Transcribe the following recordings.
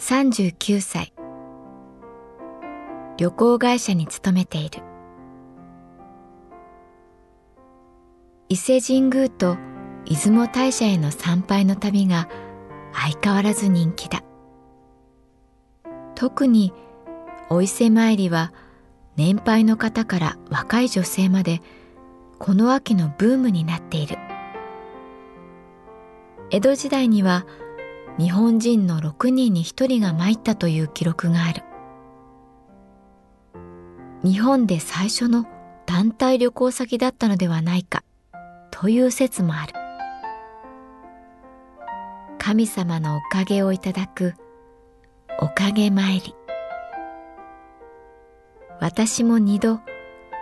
39歳。旅行会社に勤めている。伊勢神宮と出雲大社への参拝の旅が相変わらず人気だ。特にお伊勢参りは年配の方から若い女性までこの秋のブームになっている。江戸時代には日本人の6人に1人が参ったという記録がある。日本で最初の団体旅行先だったのではないかという説もある。神様のおかげをいただくおかげ参り。私も二度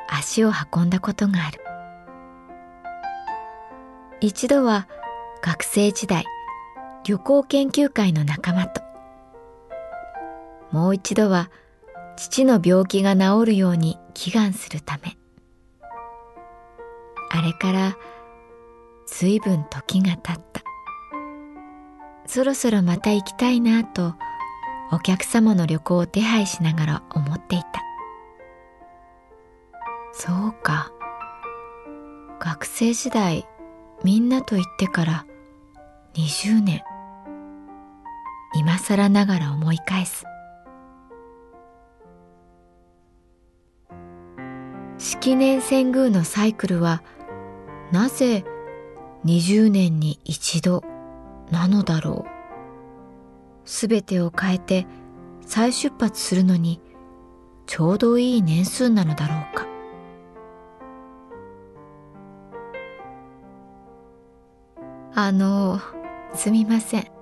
足を運んだことがある。一度は学生時代旅行研究会の仲間と。もう一度は父の病気が治るように祈願するため。あれから随分時が経った。そろそろまた行きたいなとお客様の旅行を手配しながら思っていた。そうか。学生時代みんなと行ってから20年。今更ながら思い返す。式年遷宮のサイクルはなぜ20年に一度なのだろう。すべてを変えて再出発するのにちょうどいい年数なのだろうか。あのすみません。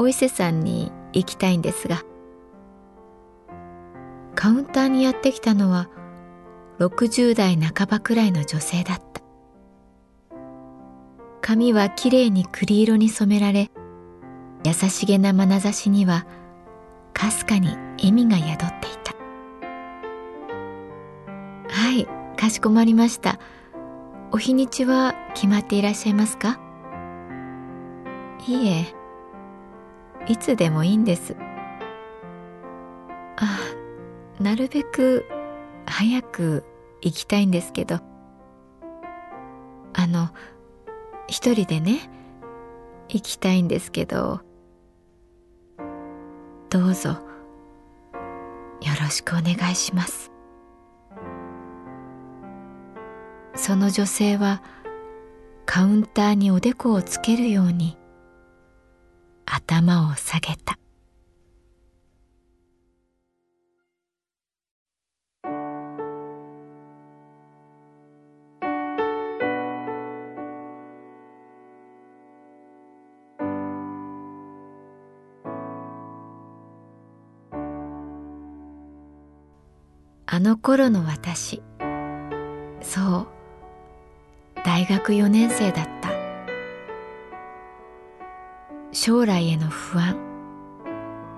お伊勢さんに行きたいんですがカウンターにやってきたのは60代半ばくらいの女性だった。髪はきれいに栗色に染められ優しげな眼差しにはかすかに笑みが宿っていた。はいかしこまりました。お日にちは決まっていらっしゃいますか？いいえ。いつでもいいんです。あなるべく早く行きたいんですけど。あの一人でね行きたいんですけど。どうぞ。よろしくお願いします。その女性はカウンターにおでこをつけるように頭を下げた。あの頃の私そう大学4年生だった。将来への不安。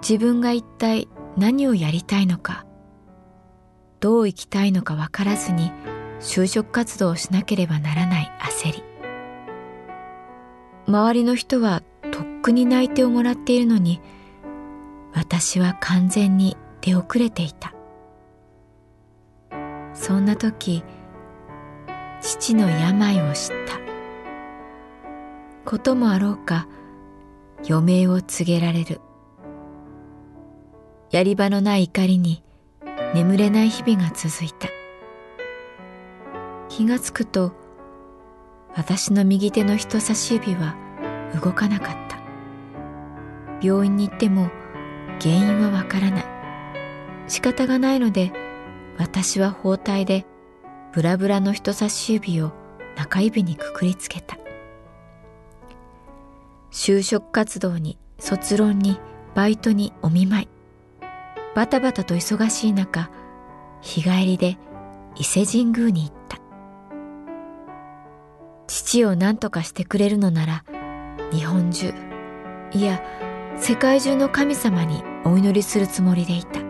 自分が一体何をやりたいのか。どう生きたいのか分からずに就職活動をしなければならない焦り。周りの人はとっくに内定をもらっているのに私は完全に出遅れていた。そんな時父の病を知った。こともあろうか余命を告げられる。やり場のない怒りに眠れない日々が続いた。気がつくと私の右手の人差し指は動かなかった。病院に行っても原因はわからない。仕方がないので私は包帯でブラブラの人差し指を中指にくくりつけた。就職活動に卒論にバイトにお見舞い。バタバタと忙しい中日帰りで伊勢神宮に行った。父を何とかしてくれるのなら日本中いや世界中の神様にお祈りするつもりでいた。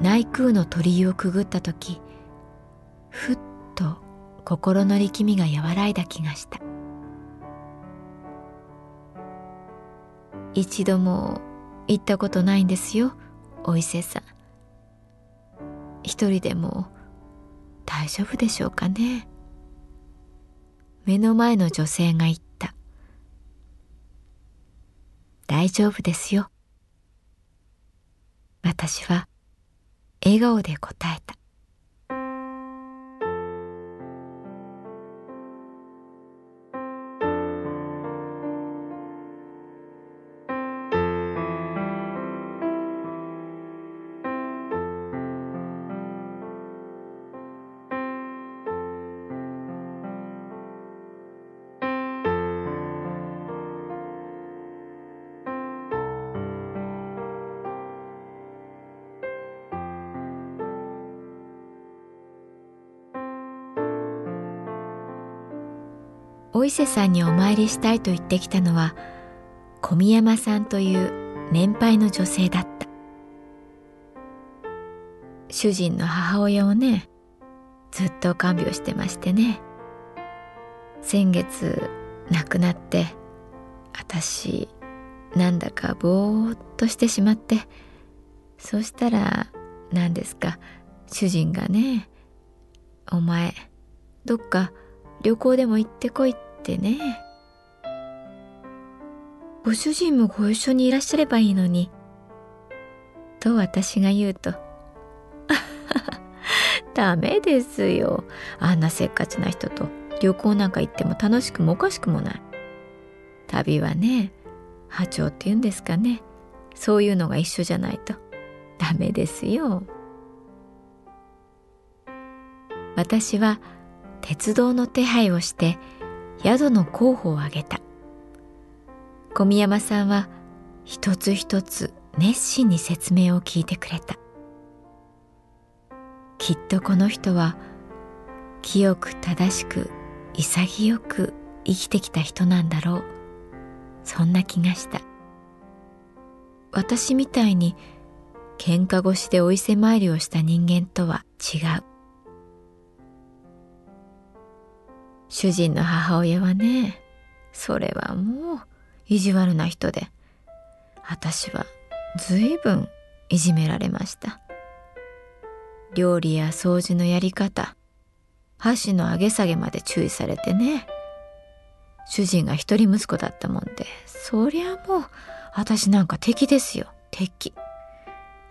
内宮の鳥居をくぐった時ふっと心の力みが和らいだ気がした。一度も行ったことないんですよお伊勢さん。一人でも大丈夫でしょうかね。目の前の女性が言った。大丈夫ですよ。私は笑顔で答えた。お伊勢さんにお参りしたいと言ってきたのは小宮山さんという年配の女性だった。主人の母親をねずっと看病してましてね。先月亡くなって私なんだかぼーっとしてしまってそしたら何ですか主人がね「お前どっか旅行でも行ってこいってね。ご主人もご一緒にいらっしゃればいいのに。と私が言うと、ダメですよ。あんなせっかちな人と旅行なんか行っても楽しくもおかしくもない。旅はね、波長って言うんですかね。そういうのが一緒じゃないとダメですよ。私は鉄道の手配をして宿の候補を挙げた。小宮山さんは一つ一つ熱心に説明を聞いてくれた。きっとこの人は清く正しく潔く生きてきた人なんだろう。そんな気がした。私みたいに喧嘩越しでお伊勢参りをした人間とは違う。主人の母親はね、それはもう意地悪な人で、私は随分いじめられました。料理や掃除のやり方、箸の上げ下げまで注意されてね。主人が一人息子だったもんで、そりゃもう、私なんか敵ですよ、敵。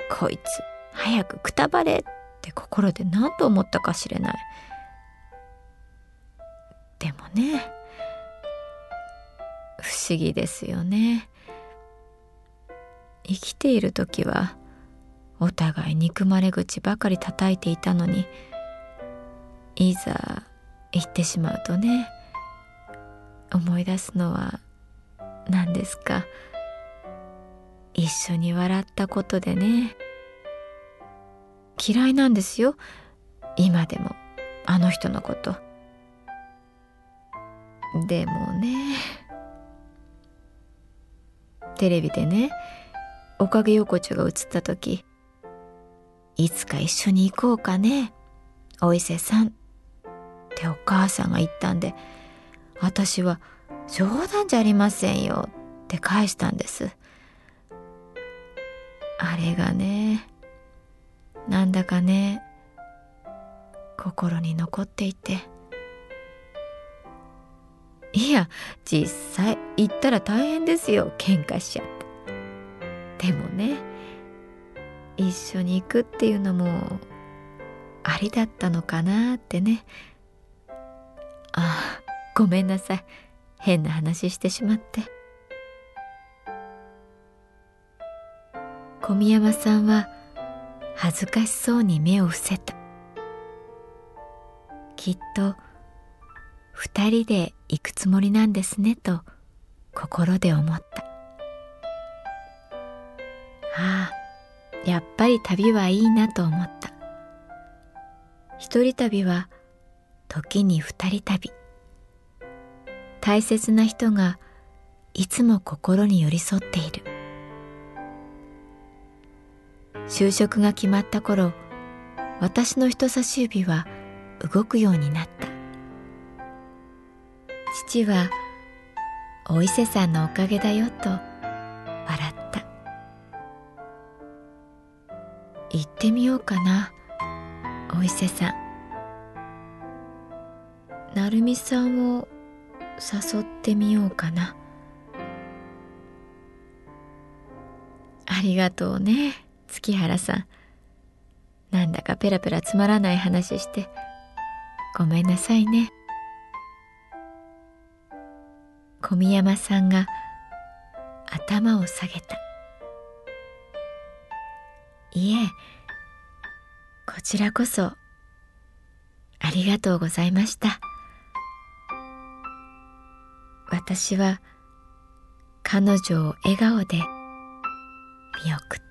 こいつ、早くくたばれって心で何と思ったかしれない。でもね不思議ですよね。生きている時はお互い憎まれ口ばかり叩いていたのにいざ行ってしまうとね思い出すのは何ですか。一緒に笑ったことでね嫌いなんですよ。今でもあの人のこと。でもね。テレビでねおかげ横丁が映った時いつか一緒に行こうかねお伊勢さん。ってお母さんが言ったんで私は冗談じゃありませんよって返したんです。あれがねなんだかね心に残っていて。いや実際行ったら大変ですよ。喧嘩しちゃって。でもね一緒に行くっていうのもありだったのかなってね。ああごめんなさい。変な話してしまって。小宮山さんは恥ずかしそうに目を伏せた。きっと二人で行くつもりなんですねと心で思った。ああやっぱり旅はいいなと思った。一人旅は時に二人旅。大切な人がいつも心に寄り添っている。就職が決まった頃私の人差し指は動くようになった。父はお伊勢さんのおかげだよと笑った。行ってみようかなお伊勢さん。成美さんを誘ってみようかな。ありがとうね月原さん。なんだかペラペラつまらない話して。ごめんなさいね。小宮山さんが頭を下げた。いえこちらこそありがとうございました。私は彼女を笑顔で見送った。